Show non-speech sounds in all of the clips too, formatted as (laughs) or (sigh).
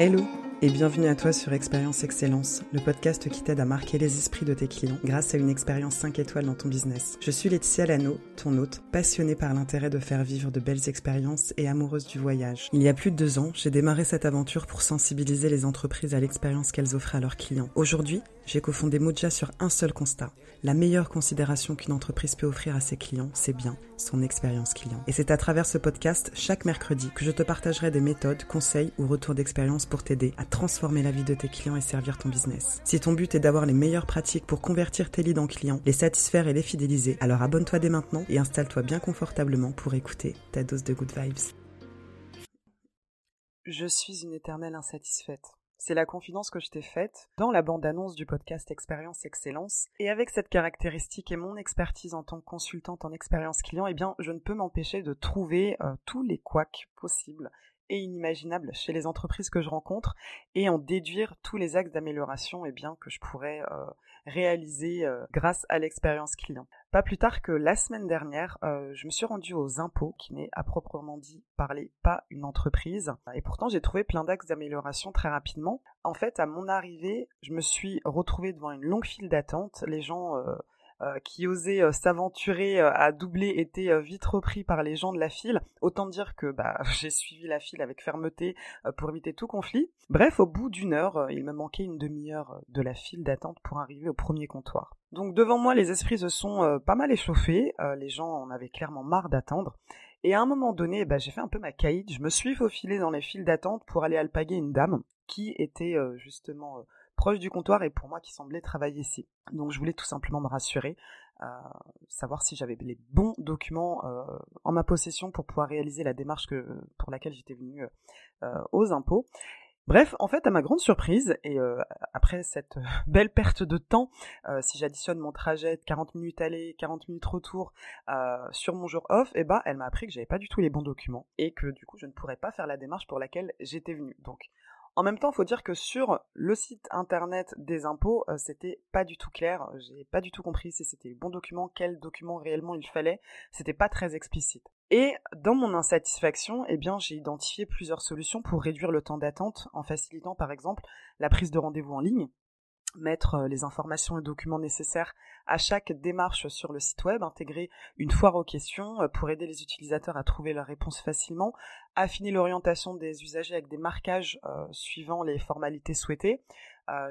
Hello et bienvenue à toi sur Expérience Excellence, le podcast qui t'aide à marquer les esprits de tes clients grâce à une expérience 5 étoiles dans ton business. Je suis Laetitia Lano, ton hôte, passionnée par l'intérêt de faire vivre de belles expériences et amoureuse du voyage. Il y a plus de deux ans, j'ai démarré cette aventure pour sensibiliser les entreprises à l'expérience qu'elles offrent à leurs clients. Aujourd'hui, j'ai cofondé Moja sur un seul constat. La meilleure considération qu'une entreprise peut offrir à ses clients, c'est bien son expérience client. Et c'est à travers ce podcast, chaque mercredi, que je te partagerai des méthodes, conseils ou retours d'expérience pour t'aider à transformer la vie de tes clients et servir ton business. Si ton but est d'avoir les meilleures pratiques pour convertir tes leads en clients, les satisfaire et les fidéliser, alors abonne-toi dès maintenant et installe-toi bien confortablement pour écouter ta dose de good vibes. Je suis une éternelle insatisfaite. C'est la confidence que je t'ai faite dans la bande-annonce du podcast Expérience Excellence. Et avec cette caractéristique et mon expertise en tant que consultante en expérience client, eh bien, je ne peux m'empêcher de trouver euh, tous les couacs possibles et inimaginables chez les entreprises que je rencontre et en déduire tous les axes d'amélioration eh bien, que je pourrais euh, réaliser euh, grâce à l'expérience client. Pas plus tard que la semaine dernière, euh, je me suis rendue aux impôts, qui n'est à proprement dit parler pas une entreprise. Et pourtant, j'ai trouvé plein d'axes d'amélioration très rapidement. En fait, à mon arrivée, je me suis retrouvée devant une longue file d'attente. Les gens euh, qui osait euh, s'aventurer euh, à doubler était vite repris par les gens de la file. Autant dire que bah, (laughs) j'ai suivi la file avec fermeté pour éviter tout conflit. Bref, au bout d'une heure, il me manquait une demi-heure de la file d'attente pour arriver au premier comptoir. Donc devant moi, les esprits se sont pas mal échauffés, les gens en avaient clairement marre d'attendre. Et à un moment donné, bah, j'ai fait un peu ma caïd, je me suis faufilé dans les files d'attente pour aller alpaguer une dame qui était justement proche du comptoir et pour moi qui semblait travailler ici. Donc je voulais tout simplement me rassurer, euh, savoir si j'avais les bons documents euh, en ma possession pour pouvoir réaliser la démarche pour laquelle j'étais venue euh, aux impôts. Bref, en fait, à ma grande surprise, et après cette (laughs) belle perte de temps, si j'additionne mon trajet de 40 minutes aller, 40 minutes retour sur mon jour off, eh ben, elle m'a appris que j'avais pas du tout les bons documents et que du coup, je ne pourrais pas faire la démarche pour laquelle j'étais venue. Donc, en même temps, il faut dire que sur le site internet des impôts, euh, c'était pas du tout clair. J'ai pas du tout compris si c'était le bon document, quel document réellement il fallait. C'était pas très explicite. Et dans mon insatisfaction, eh bien, j'ai identifié plusieurs solutions pour réduire le temps d'attente en facilitant par exemple la prise de rendez-vous en ligne mettre euh, les informations et documents nécessaires à chaque démarche sur le site web, intégrer une foire aux questions euh, pour aider les utilisateurs à trouver leurs réponses facilement, affiner l'orientation des usagers avec des marquages euh, suivant les formalités souhaitées.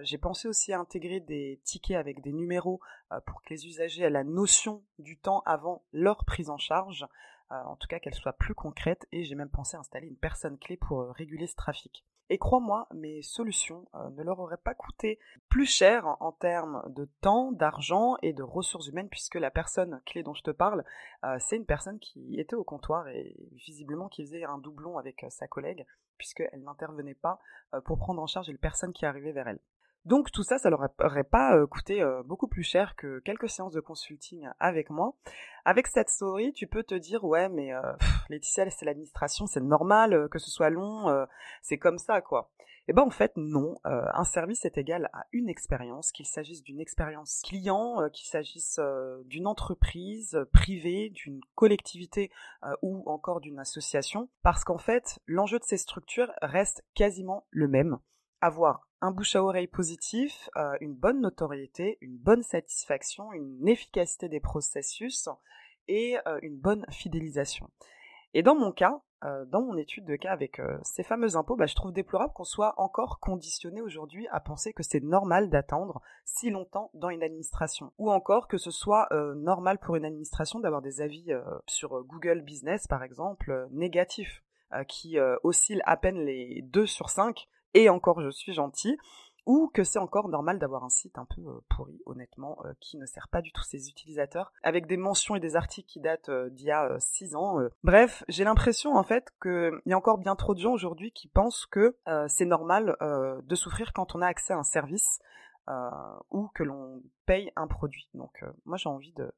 J'ai pensé aussi à intégrer des tickets avec des numéros pour que les usagers aient la notion du temps avant leur prise en charge, en tout cas qu'elle soit plus concrète, et j'ai même pensé à installer une personne clé pour réguler ce trafic. Et crois-moi, mes solutions euh, ne leur auraient pas coûté plus cher en, termes de temps, d'argent et de ressources humaines, puisque la personne clé dont je te parle, euh, c'est une personne qui était au comptoir et visiblement qui faisait un doublon avec euh, sa collègue, puisqu'elle n'intervenait pas pour prendre en charge les personnes qui arrivaient vers elle. Donc tout ça, ça leur aurait pas euh, coûté euh, beaucoup plus cher que quelques séances de consulting avec moi. Avec cette story, tu peux te dire ouais mais euh, Laetitia c'est l'administration, c'est normal euh, que ce soit long, c'est comme ça quoi. Eh ben en fait non, un service est égal à une expérience, qu'il s'agisse d'une expérience client, qu'il s'agisse d'une entreprise privée, d'une collectivité ou encore d'une association, parce qu'en fait l'enjeu de ces structures reste quasiment le même avoir un bouche à oreille positif, euh, une bonne notoriété, une bonne satisfaction, une efficacité des processus et euh, une bonne fidélisation. Et dans mon cas, euh, dans mon étude de cas avec ces fameux impôts, bah, je trouve déplorable qu'on soit encore conditionné aujourd'hui à penser que c'est normal d'attendre si longtemps dans une administration. Ou encore que ce soit normal pour une administration d'avoir des avis sur Google Business, par exemple, négatifs, qui oscillent à peine les 2 sur 5 et encore je suis gentil, ou que c'est encore normal d'avoir un site un peu euh, pourri, honnêtement, euh, qui ne sert pas du tout ses utilisateurs, avec des mentions et des articles qui datent euh, d'il y a 6 ans. Bref, j'ai l'impression en fait qu'il y a encore bien trop de gens aujourd'hui qui pensent que c'est normal de souffrir quand on a accès à un service ou que l'on paye un produit. Donc moi j'ai envie de,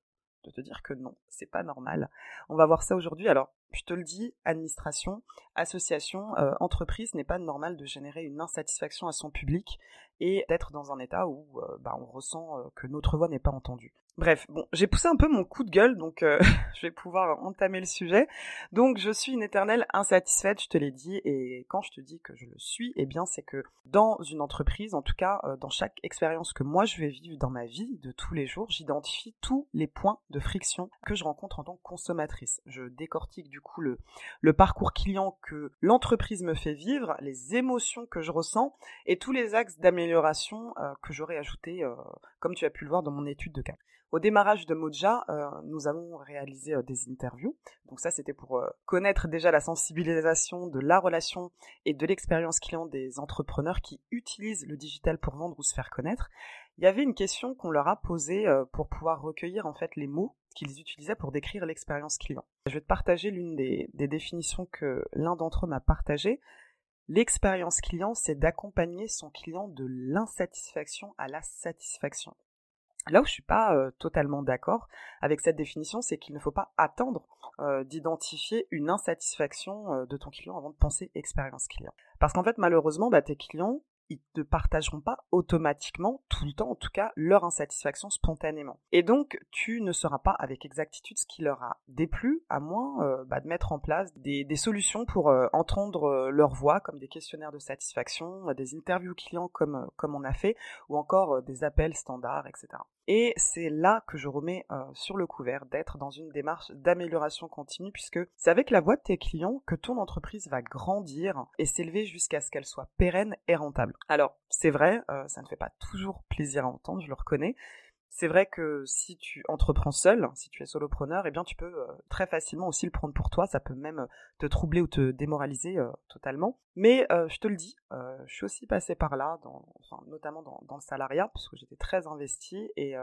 de te dire que non, c'est pas normal. On va voir ça aujourd'hui. Alors, je te le dis, administration, association, euh, entreprise, n'est pas normal de générer une insatisfaction à son public et d'être dans un état où euh, bah, on ressent euh, que notre voix n'est pas entendue. Bref, bon, j'ai poussé un peu mon coup de gueule, donc euh, (laughs) je vais pouvoir entamer le sujet. Donc, je suis une éternelle insatisfaite, je te l'ai dit, et quand je te dis que je le suis, eh bien, c'est que dans une entreprise, en tout cas, euh, dans chaque expérience que moi je vais vivre dans ma vie de tous les jours, j'identifie tous les points de friction que je rencontre en tant que consommatrice. Je décortique du coup le, parcours client que l'entreprise me fait vivre, les émotions que je ressens, et tous les axes d'amélioration euh, que j'aurais ajoutés, comme tu as pu le voir dans mon étude de cas. Au démarrage de Moja, euh, nous avons réalisé euh, des interviews. Donc ça, c'était pour euh, connaître déjà la sensibilisation de la relation et de l'expérience client des entrepreneurs qui utilisent le digital pour vendre ou se faire connaître. Il y avait une question qu'on leur a posée pour pouvoir recueillir en fait les mots qu'ils utilisaient pour décrire l'expérience client. Je vais te partager l'une des, des définitions que l'un d'entre eux m'a partagée. L'expérience client, c'est d'accompagner son client de l'insatisfaction à la satisfaction. Là où je suis pas euh, totalement d'accord avec cette définition, c'est qu'il ne faut pas attendre euh, d'identifier une insatisfaction euh, de ton client avant de penser expérience client. Parce qu'en fait, malheureusement, bah, tes clients, ils ne partageront pas automatiquement, tout le temps en tout cas, leur insatisfaction spontanément. Et donc, tu ne sauras pas avec exactitude ce qui leur a déplu, à moins euh, bah, de mettre en place des, solutions pour euh, entendre euh, leur voix, comme des questionnaires de satisfaction, des interviews clients comme, comme on a fait, ou encore des appels standards, etc. Et c'est là que je remets sur le couvert d'être dans une démarche d'amélioration continue, puisque c'est avec la voix de tes clients que ton entreprise va grandir et s'élever jusqu'à ce qu'elle soit pérenne et rentable. Alors, c'est vrai, euh, ça ne fait pas toujours plaisir à entendre, je le reconnais. C'est vrai que si tu entreprends seul, si tu es solopreneur, eh bien tu peux euh, très facilement aussi le prendre pour toi. Ça peut même te troubler ou te démoraliser euh, totalement. Mais je te le dis, je suis aussi passé par là, notamment dans, le salariat, parce que j'étais très investie et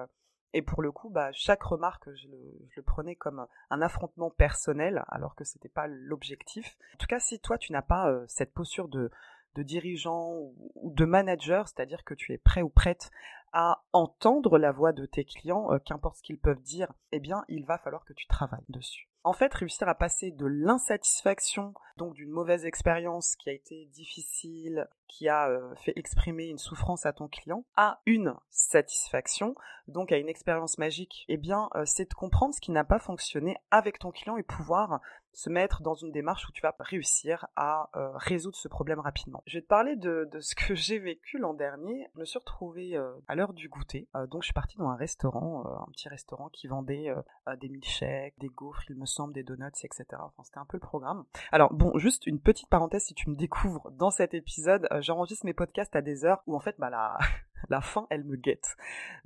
et pour le coup, bah, chaque remarque, je le, prenais comme un affrontement personnel, alors que c'était pas l'objectif. En tout cas, si toi, tu n'as pas cette posture de dirigeant ou de manager, c'est-à-dire que tu es prêt ou prête à entendre la voix de tes clients, euh, qu'importe ce qu'ils peuvent dire, eh bien, il va falloir que tu travailles dessus. En fait, réussir à passer de l'insatisfaction, donc d'une mauvaise expérience qui a été difficile, qui a euh, fait exprimer une souffrance à ton client, à une satisfaction, donc à une expérience magique, eh bien, euh, c'est de comprendre ce qui n'a pas fonctionné avec ton client et pouvoir se mettre dans une démarche où tu vas réussir à euh, résoudre ce problème rapidement. Je vais te parler de, ce que (laughs) j'ai vécu l'an dernier. Je me suis retrouvée euh, à l'heure du goûter. Euh, donc je suis partie dans un restaurant, un petit restaurant qui vendait des milkshakes, des gaufres, il me semble, des donuts, etc. Enfin, c'était un peu le programme. Alors bon, juste une petite parenthèse si tu me découvres dans cet épisode, j'enregistre mes podcasts à des heures où en fait bah, la, (laughs) la fin elle me guette.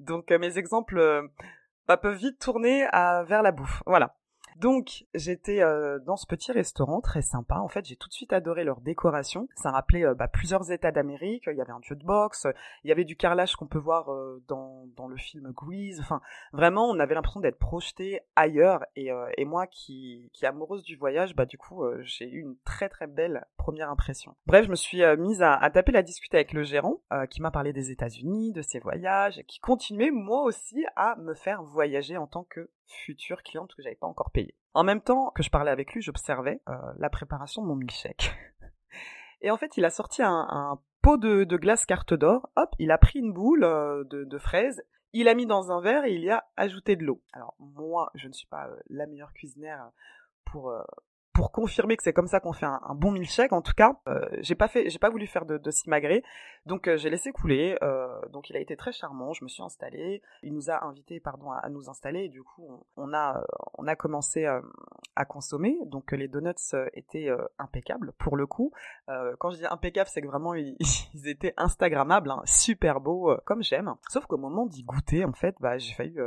Donc mes exemples bah, peuvent vite tourner à, vers la bouffe. Voilà. Donc j'étais euh, dans ce petit restaurant très sympa. En fait, j'ai tout de suite adoré leur décoration. Ça rappelait euh, bah, plusieurs États d'Amérique. Il y avait un jeu de boxe, il y avait du carrelage qu'on peut voir euh, dans, dans le film Grease. Enfin, vraiment, on avait l'impression d'être projeté ailleurs. Et, moi, qui, qui amoureuse du voyage, bah du coup, j'ai eu une très très belle première impression. Bref, je me suis mise à, à, taper la discute avec le gérant, qui m'a parlé des États-Unis, de ses voyages, et qui continuait moi aussi à me faire voyager en tant que future cliente que j'avais pas encore payé. En même temps que je parlais avec lui, j'observais euh, la préparation de mon milkshake. (laughs) Et en fait, il a sorti un, pot de, glace carte d'or. Hop, il a pris une boule euh, de, fraises, il a mis dans un verre et il y a ajouté de l'eau. Alors moi, je ne suis pas euh, la meilleure cuisinière pour pour confirmer que c'est comme ça qu'on fait un, bon milkshake. En tout cas, euh, j'ai pas fait, j'ai pas voulu faire de, de simagrée, donc euh, j'ai laissé couler. Euh, donc il a été très charmant. Je me suis installée. Il nous a invités, pardon, à, nous installer. Et du coup, on, a, on a commencé à consommer. Donc les donuts étaient impeccables pour le coup. quand je dis impeccable, c'est que vraiment ils, (laughs) étaient instagrammables, hein, super beaux, comme j'aime. Sauf qu'au moment d'y goûter, en fait, bah j'ai failli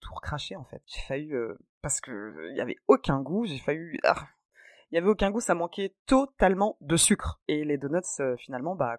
tout recracher en fait. J'ai failli parce que il y avait aucun goût. J'ai failli ah, il y avait aucun goût, ça manquait totalement de sucre. Et les donuts, euh, finalement, bah,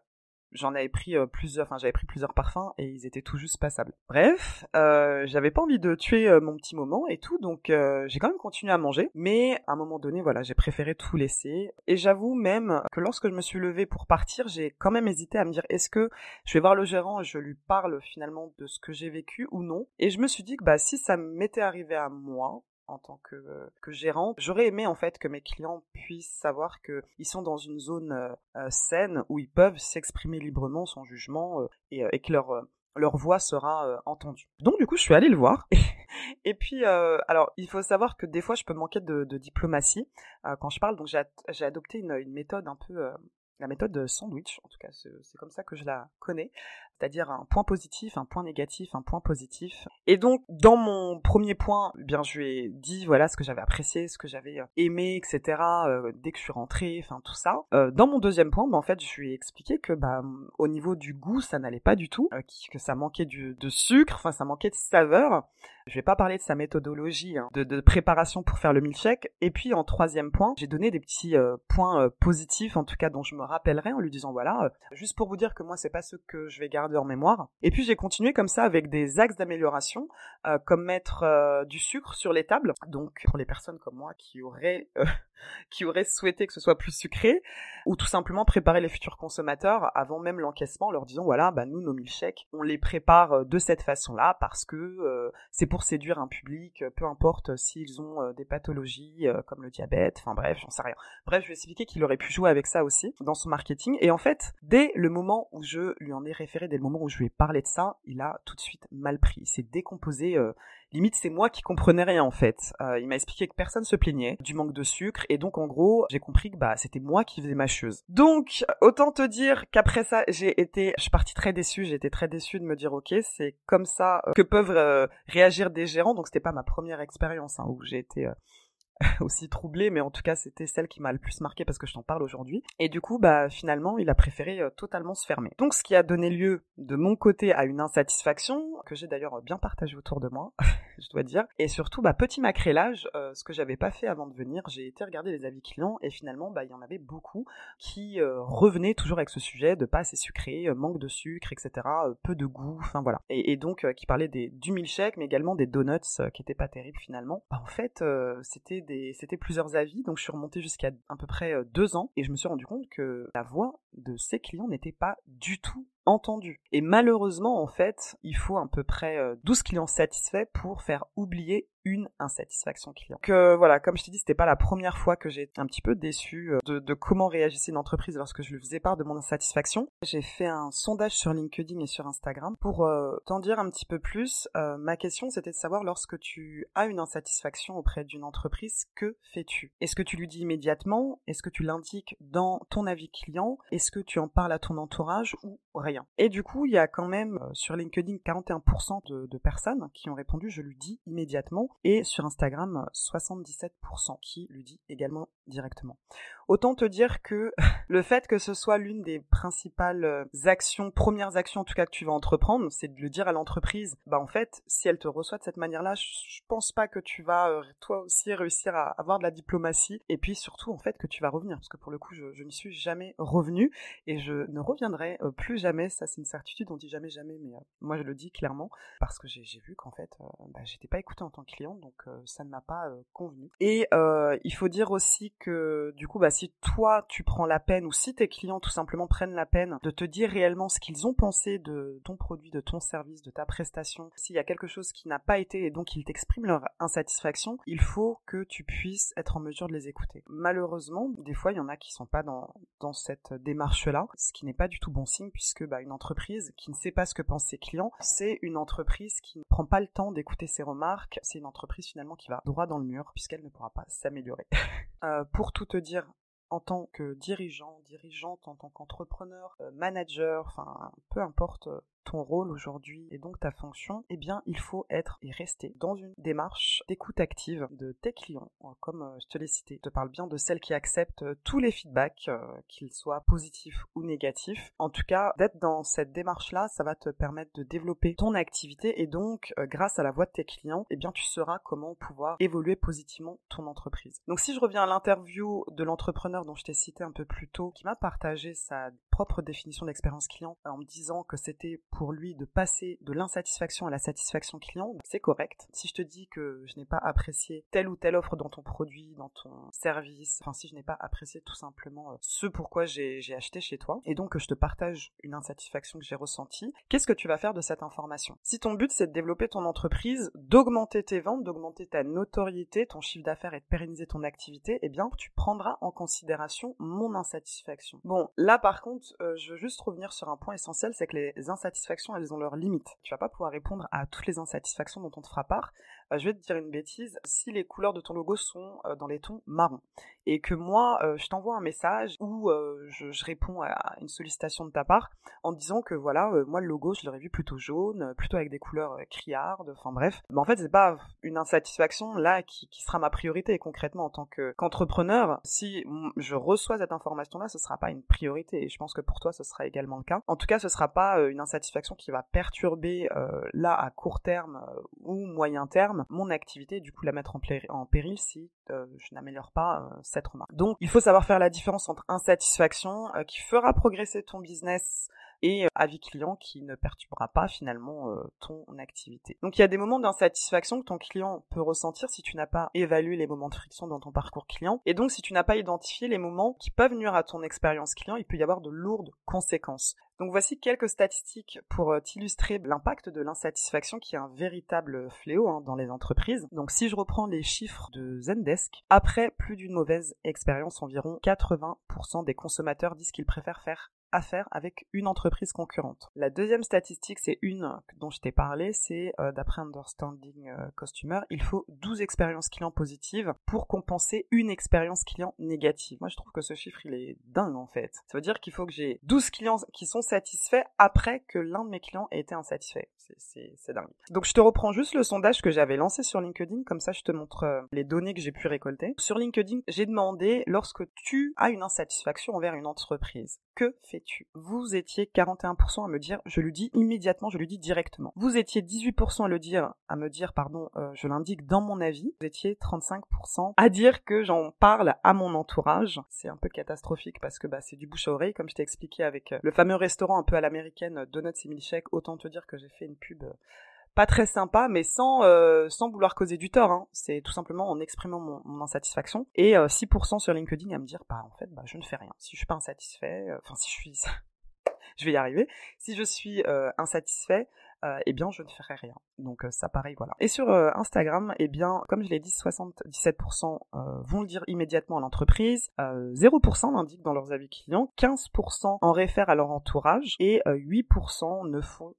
j'en avais pris euh, plusieurs, enfin j'avais pris plusieurs parfums et ils étaient tout juste passables. Bref, euh, j'avais pas envie de tuer mon petit moment et tout, donc j'ai quand même continué à manger. Mais à un moment donné, voilà, j'ai préféré tout laisser. Et j'avoue même que lorsque je me suis levée pour partir, j'ai quand même hésité à me dire est-ce que je vais voir le gérant et je lui parle finalement de ce que j'ai vécu ou non? Et je me suis dit que bah si ça m'était arrivé à moi, en tant que, que gérant. J'aurais aimé en fait que mes clients puissent savoir qu'ils sont dans une zone euh, euh, saine où ils peuvent s'exprimer librement sans jugement euh, et, que leur, leur voix sera entendue. Donc du coup, je suis allée le voir (laughs) Et puis, euh, alors, il faut savoir que des fois, je peux manquer de, diplomatie euh, quand je parle. Donc, j'ai adopté une, méthode un peu, euh, la méthode sandwich. En tout cas, c'est comme ça que je la connais c'est-à-dire un point positif, un point négatif, un point positif. Et donc, dans mon premier point, bien, je lui ai dit, voilà, ce que j'avais apprécié, ce que j'avais euh, aimé, etc., euh, dès que je suis rentrée, enfin, tout ça. Euh, dans mon deuxième point, bah, en fait, je lui ai expliqué que, bah, au niveau du goût, ça n'allait pas du tout, que ça manquait de sucre, enfin, ça manquait de saveur. Je vais pas parler de sa méthodologie hein, de, préparation pour faire le milkshake. Et puis, en troisième point, j'ai donné des petits points positifs, en tout cas, dont je me rappellerai en lui disant, voilà, juste pour vous dire que moi, c'est pas ce que je vais garder en mémoire. Et puis j'ai continué comme ça avec des axes d'amélioration, euh, comme mettre euh, du sucre sur les tables. Donc pour les personnes comme moi qui auraient euh, (laughs) qui auraient souhaité que ce soit plus sucré, ou tout simplement préparer les futurs consommateurs avant même l'encaissement, leur disant voilà, bah nous nos milkshakes, on les prépare de cette façon-là parce que c'est pour séduire un public, peu importe s'ils ont des pathologies comme le diabète, enfin bref, j'en sais rien. Bref, je vais expliquer qu'il aurait pu jouer avec ça aussi dans son marketing. Et en fait, dès le moment où je lui en ai référé, dès le moment où je lui ai parlé de ça, il a tout de suite mal pris. Il s'est décomposé. Euh, limite, c'est moi qui comprenais rien en fait. Euh, il m'a expliqué que personne se plaignait du manque de sucre et donc en gros, j'ai compris que bah c'était moi qui faisais mâcheuse. Donc autant te dire qu'après ça, j'ai été, je suis partie très déçue. J'ai été très déçue de me dire ok, c'est comme ça que peuvent euh, réagir des gérants. Donc c'était pas ma première expérience hein, où j'ai été (laughs) aussi troublée, mais en tout cas c'était celle qui m'a le plus marqué parce que je t'en parle aujourd'hui. Et du coup, bah finalement, il a préféré euh, totalement se fermer. Donc ce qui a donné lieu de mon côté à une insatisfaction que j'ai d'ailleurs bien partagée autour de moi, (laughs) je dois dire. Et surtout, bah petit macrélage, euh, ce que j'avais pas fait avant de venir, j'ai été regarder les avis clients et finalement, bah il y en avait beaucoup qui euh, revenaient toujours avec ce sujet de pas assez sucré, manque de sucre, etc., peu de goût, enfin voilà. Et, donc qui parlait des du milkshake, mais également des donuts qui étaient pas terribles finalement. Bah, en fait, c'était c'était plusieurs avis, donc je suis remontée jusqu'à à peu près euh, deux ans et je me suis rendu compte que la voix de ces clients n'était pas du tout entendue. Et malheureusement, en fait, il faut à peu près 12 euh, clients satisfaits pour faire oublier une insatisfaction client. Que voilà, comme je t'ai dit, c'était pas la première fois que j'ai un petit peu déçue euh, de, comment réagissait une entreprise lorsque je lui faisais part de mon insatisfaction. J'ai fait un sondage sur LinkedIn et sur Instagram pour euh, t'en dire un petit peu plus. Euh, ma question, c'était de savoir lorsque tu as une insatisfaction auprès d'une entreprise, que fais-tu? Est-ce que tu lui dis immédiatement? Est-ce que tu l'indiques dans ton avis client? Est-ce que tu en parles à ton entourage ou rien? Et du coup, il y a quand même sur LinkedIn 41% de, de personnes qui ont répondu je lui dis immédiatement et sur Instagram 77% qui lui dit également directement. Autant te dire que (laughs) le fait que ce soit l'une des principales euh, actions, premières actions en tout cas que tu vas entreprendre, c'est de le dire à l'entreprise, bah en fait, si elle te reçoit de cette manière-là, je pense pas que tu vas euh, toi aussi réussir à avoir de la diplomatie et puis surtout en fait que tu vas revenir parce que pour le coup je, je n'y suis jamais revenu et je ne reviendrai plus jamais, ça c'est une certitude, on dit jamais jamais mais moi je le dis clairement parce que j'ai vu qu'en fait bah, j'étais pas écoutée en tant que client donc ça ne m'a pas convenu. Et il faut dire aussi que du coup bah si toi tu prends la peine ou si tes clients tout simplement prennent la peine de te dire réellement ce qu'ils ont pensé de ton produit, de ton service, de ta prestation, s'il y a quelque chose qui n'a pas été et donc ils t'expriment leur insatisfaction, il faut que tu puisses être en mesure de les écouter. Malheureusement, des fois il y en a qui sont pas dans, dans cette démarche-là, ce qui n'est pas du tout bon signe puisque bah, une entreprise qui ne sait pas ce que pensent ses clients, c'est une entreprise qui ne prend pas le temps d'écouter ses remarques, c'est une entreprise finalement qui va droit dans le mur puisqu'elle ne pourra pas s'améliorer. (laughs) euh, pour tout te dire, en tant que dirigeant, dirigeante, en tant qu'entrepreneur, euh, manager, enfin peu importe euh, ton rôle aujourd'hui et donc ta fonction, eh bien il faut être et rester dans une démarche d'écoute active de tes clients, euh, comme je te l'ai cité. Je te parle bien de celles qui acceptent tous les feedbacks, qu'ils soient positifs ou négatifs. En tout cas, d'être dans cette démarche-là, ça va te permettre de développer ton activité et donc grâce à la voix de tes clients, eh bien tu sauras comment pouvoir évoluer positivement ton entreprise. Donc si je reviens à l'interview de l'entrepreneur dont je t'ai cité un peu plus tôt, qui m'a partagé sa propre définition d'expérience client en me disant que c'était pour lui de passer de l'insatisfaction à la satisfaction client, c'est correct. Si je te dis que je n'ai pas apprécié telle ou telle offre dans ton produit, dans ton service, enfin si je n'ai pas apprécié tout simplement euh, ce pourquoi j'ai acheté chez toi, et donc que je te partage une insatisfaction que j'ai ressentie, qu'est-ce que tu vas faire de cette information? Si ton but c'est de développer ton entreprise, d'augmenter tes ventes, d'augmenter ta notoriété, ton chiffre d'affaires et de pérenniser ton activité, eh bien tu prendras en considération mon insatisfaction. Bon, là par contre, euh, je veux juste revenir sur un point essentiel, c'est que les insatisfactions, elles ont leurs limites. Tu vas pas pouvoir répondre à toutes les insatisfactions dont on te fera part. Euh, je vais te dire une bêtise, si les couleurs de ton logo sont euh, dans les tons marrons, et que moi, je t'envoie un message où je, je, réponds à une sollicitation de ta part en disant que voilà, moi le logo, je l'aurais vu plutôt jaune, plutôt avec des couleurs criardes, enfin bref. Mais en fait, c'est pas une insatisfaction là qui, sera ma priorité concrètement en tant qu'entrepreneur. si je reçois cette information-là, ce sera pas une priorité. Et je pense que pour toi, ce sera également le cas. En tout cas, ce sera pas euh, une insatisfaction qui va perturber euh, là à court terme euh, ou moyen terme mon activité, du coup la mettre en, péril si je n'améliore pas cette remarque. Donc, il faut savoir faire la différence entre insatisfaction qui fera progresser ton business et avis client qui ne perturbera pas finalement ton activité. Donc il y a des moments d'insatisfaction que ton client peut ressentir si tu n'as pas évalué les moments de friction dans ton parcours client et donc si tu n'as pas identifié les moments qui peuvent nuire à ton expérience client, il peut y avoir de lourdes conséquences. Donc voici quelques statistiques pour euh, t'illustrer l'impact de l'insatisfaction qui est un véritable fléau hein, dans les entreprises. Donc si je reprends les chiffres de Zendesk, après plus d'une mauvaise expérience, environ 80% des consommateurs disent qu'ils préfèrent faire affaire avec une entreprise concurrente. La deuxième statistique, c'est une dont je t'ai parlé, c'est euh, d'après Understanding euh, Customer, il faut 12 expériences clients positives pour compenser une expérience client négative. Moi, je trouve que ce chiffre, il est dingue en fait. Ça veut dire qu'il faut que j'ai 12 clients qui sont satisfaits après que l'un de mes clients ait été insatisfait. C'est dingue. Donc, je te reprends juste le sondage que j'avais lancé sur LinkedIn, comme ça je te montre euh, les données que j'ai pu récolter. Sur LinkedIn, j'ai demandé, lorsque tu as une insatisfaction envers une entreprise, que vous étiez 41% à me dire, je lui dis immédiatement, je lui dis directement. Vous étiez 18% à à me dire, pardon, euh, je l'indique dans mon avis. Vous étiez 35% à dire que j'en parle à mon entourage. C'est un peu catastrophique parce que bah, c'est du bouche à oreille, comme je t'ai expliqué avec euh, le fameux restaurant un peu à l'américaine, Donuts et Milkshake. Autant te dire que j'ai fait une pub euh, pas très sympa, mais sans euh, sans vouloir causer du tort. Hein. C'est tout simplement en exprimant mon, insatisfaction. Et 6% euh, sur LinkedIn à me dire, bah en fait, bah je ne fais rien. Si je suis pas insatisfait, euh, enfin si je suis, (laughs) je vais y arriver. Si je suis insatisfait, euh, eh bien je ne ferai rien. Donc euh, ça pareil voilà. Et sur euh, Instagram, eh bien comme je l'ai dit, 77% vont le dire immédiatement à l'entreprise, 0% l'indiquent dans leurs avis clients, 15% en réfèrent à leur entourage et 8% ne feront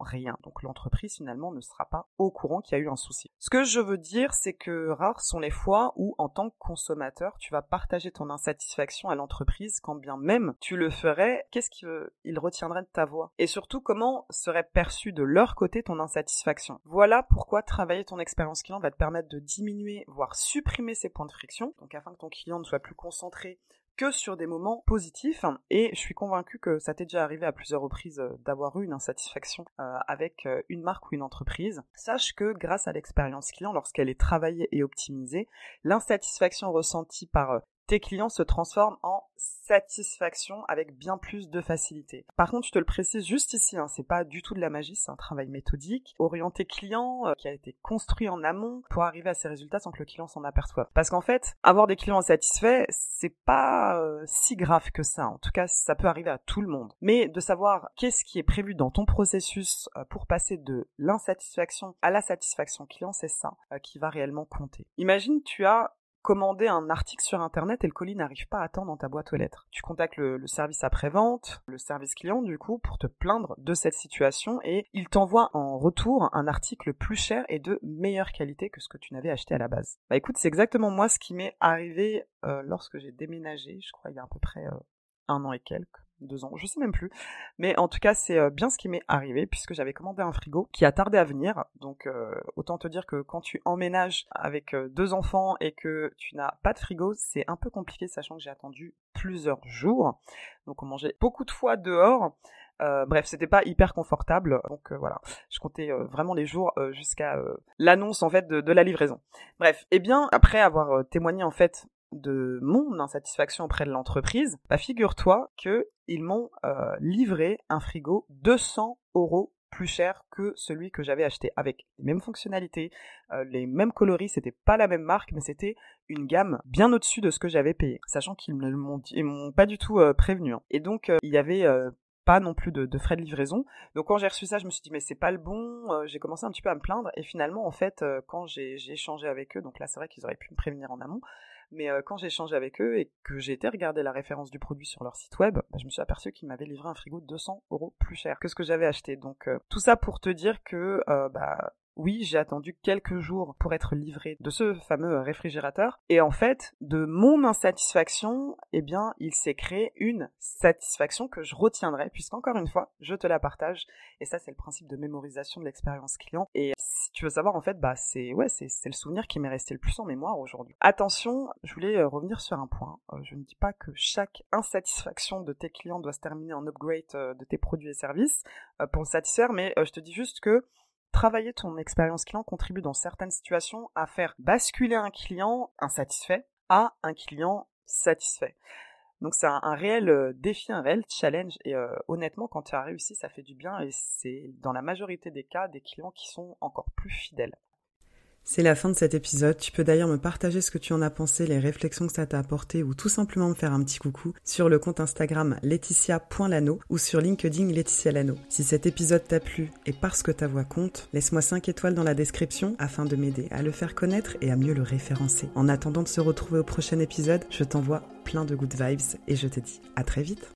rien. Donc l'entreprise finalement ne sera pas au courant qu'il y a eu un souci. Ce que je veux dire, c'est que rares sont les fois où en tant que consommateur, tu vas partager ton insatisfaction à l'entreprise quand bien même tu le ferais, qu'est-ce qu'il retiendrait de ta voix? Et surtout comment serait perçu de leur côté ton insatisfaction. Voilà pourquoi travailler ton expérience client va te permettre de diminuer, voire supprimer ces points de friction, donc afin que ton client ne soit plus concentré que sur des moments positifs et je suis convaincue que ça t'est déjà arrivé à plusieurs reprises euh, d'avoir eu une insatisfaction euh, avec euh, une marque ou une entreprise. Sache que grâce à l'expérience client, lorsqu'elle est travaillée et optimisée, l'insatisfaction ressentie par tes clients se transforment en satisfaction avec bien plus de facilité. Par contre, je te le précise juste ici, hein, c'est pas du tout de la magie, c'est un travail méthodique, orienté client, euh, qui a été construit en amont pour arriver à ces résultats sans que le client s'en aperçoive. Parce qu'en fait, avoir des clients satisfaits, c'est pas euh, si grave que ça. En tout cas, ça peut arriver à tout le monde. Mais de savoir qu'est-ce qui est prévu dans ton processus euh, pour passer de l'insatisfaction à la satisfaction client, c'est ça qui va réellement compter. Imagine, tu as commander un article sur internet et le colis n'arrive pas à temps dans ta boîte aux lettres. Tu contactes le, service après-vente, le service client du coup, pour te plaindre de cette situation et il t'envoie en retour un article plus cher et de meilleure qualité que ce que tu n'avais acheté à la base. Bah écoute, c'est exactement moi ce qui m'est arrivé euh, lorsque j'ai déménagé, je crois il y a à peu près euh, un an et quelques deux ans, je sais même plus. Mais en tout cas, c'est euh, bien ce qui m'est arrivé puisque j'avais commandé un frigo qui a tardé à venir. Donc euh, autant te dire que quand tu emménages avec euh, deux enfants et que tu n'as pas de frigo, c'est un peu compliqué sachant que j'ai attendu plusieurs jours. Donc on mangeait beaucoup de fois dehors. bref, c'était pas hyper confortable, donc voilà, je comptais vraiment les jours jusqu'à l'annonce en fait de, de, la livraison. Bref, et eh bien après avoir témoigné en fait de mon insatisfaction auprès de l'entreprise, bah figure-toi que ils m'ont euh, livré un frigo 200 euros plus cher que celui que j'avais acheté avec les mêmes fonctionnalités, euh, les mêmes coloris, c'était pas la même marque, mais c'était une gamme bien au-dessus de ce que j'avais payé, sachant qu'ils ne m'ont pas du tout euh, prévenu. Hein. Et donc il y avait pas non plus de, frais de livraison. Donc quand j'ai reçu ça, je me suis dit mais c'est pas le bon. J'ai commencé un petit peu à me plaindre et finalement en fait quand j'ai échangé avec eux, donc là c'est vrai qu'ils auraient pu me prévenir en amont, mais euh, quand j'ai échangé avec eux et que j'ai été regarder la référence du produit sur leur site web, bah, je me suis aperçu qu'ils m'avaient livré un frigo de 200 euros plus cher que ce que j'avais acheté. Donc tout ça pour te dire que bah oui, j'ai attendu quelques jours pour être livré de ce fameux réfrigérateur. Et en fait, de mon insatisfaction, eh bien, il s'est créé une satisfaction que je retiendrai, puisqu'encore une fois, je te la partage. Et ça, c'est le principe de mémorisation de l'expérience client. Et si tu veux savoir, en fait, bah, c'est, ouais, c'est, le souvenir qui m'est resté le plus en mémoire aujourd'hui. Attention, je voulais euh, revenir sur un point. Euh, je ne dis pas que chaque insatisfaction de tes clients doit se terminer en upgrade euh, de tes produits et services pour le satisfaire, mais je te dis juste que travailler ton expérience client contribue dans certaines situations à faire basculer un client insatisfait à un client satisfait. Donc c'est un, réel euh, défi, un réel challenge et euh, honnêtement quand tu as réussi ça fait du bien et c'est dans la majorité des cas des clients qui sont encore plus fidèles. C'est la fin de cet épisode. Tu peux d'ailleurs me partager ce que tu en as pensé, les réflexions que ça t'a apporté ou tout simplement me faire un petit coucou sur le compte Instagram laetitia.lano ou sur LinkedIn Laetitia Lano. Si cet épisode t'a plu et parce que ta voix compte, laisse-moi 5 étoiles dans la description afin de m'aider à le faire connaître et à mieux le référencer. En attendant de se retrouver au prochain épisode, je t'envoie plein de good vibes et je te dis à très vite.